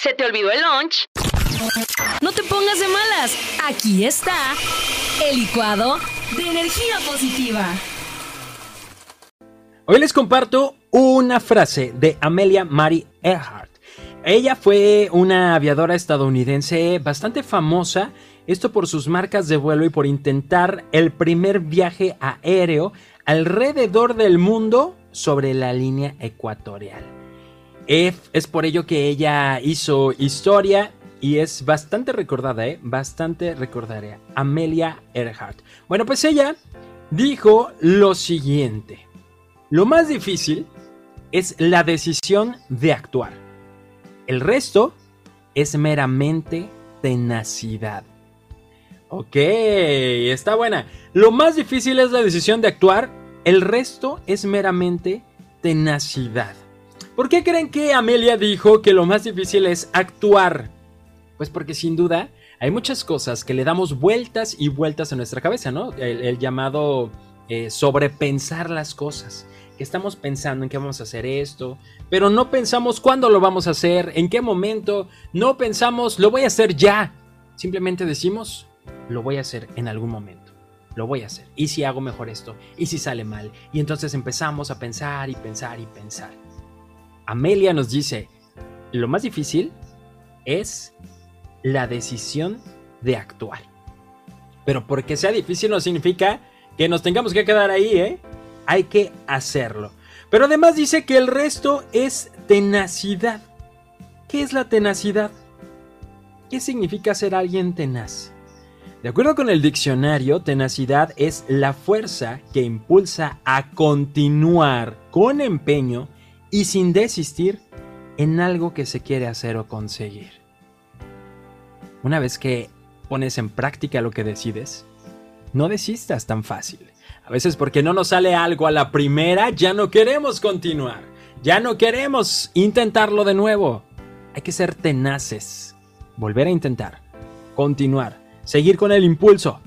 ¿Se te olvidó el lunch? No te pongas de malas. Aquí está el licuado de energía positiva. Hoy les comparto una frase de Amelia Mary Earhart. Ella fue una aviadora estadounidense bastante famosa, esto por sus marcas de vuelo y por intentar el primer viaje aéreo alrededor del mundo sobre la línea ecuatorial. Es por ello que ella hizo historia y es bastante recordada, ¿eh? Bastante recordada. Amelia Earhart. Bueno, pues ella dijo lo siguiente. Lo más difícil es la decisión de actuar. El resto es meramente tenacidad. Ok, está buena. Lo más difícil es la decisión de actuar. El resto es meramente tenacidad. ¿Por qué creen que Amelia dijo que lo más difícil es actuar? Pues porque sin duda hay muchas cosas que le damos vueltas y vueltas a nuestra cabeza, ¿no? El, llamado eh, sobrepensar las cosas. Que estamos pensando en qué vamos a hacer esto, pero no pensamos cuándo lo vamos a hacer, en qué momento, no pensamos lo voy a hacer ya. Simplemente decimos lo voy a hacer en algún momento. Lo voy a hacer. ¿Y si hago mejor esto? ¿Y si sale mal? Y entonces empezamos a pensar y pensar y pensar. Amelia nos dice, lo más difícil es la decisión de actuar. Pero porque sea difícil no significa que nos tengamos que quedar ahí, ¿eh? Hay que hacerlo. Pero además dice que el resto es tenacidad. ¿Qué es la tenacidad? ¿Qué significa ser alguien tenaz? De acuerdo con el diccionario, tenacidad es la fuerza que impulsa a continuar con empeño y sin desistir en algo que se quiere hacer o conseguir. Una vez que pones en práctica lo que decides, no desistas tan fácil. A veces porque no nos sale algo a la primera, ya no queremos continuar. Ya no queremos intentarlo de nuevo. Hay que ser tenaces. Volver a intentar. Continuar. Seguir con el impulso.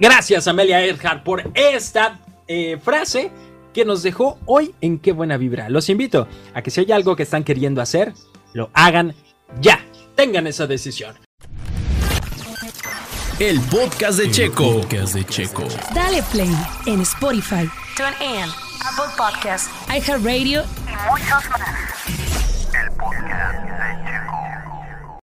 Gracias Amelia Earhart por esta eh, frase que nos dejó hoy en Qué Buena Vibra. Los invito a que si hay algo que están queriendo hacer, lo hagan ya. Tengan esa decisión. El podcast de Checo. podcast de Checo. Dale play en Spotify, TuneIn, Apple Podcasts, iHeartRadio y muchos más.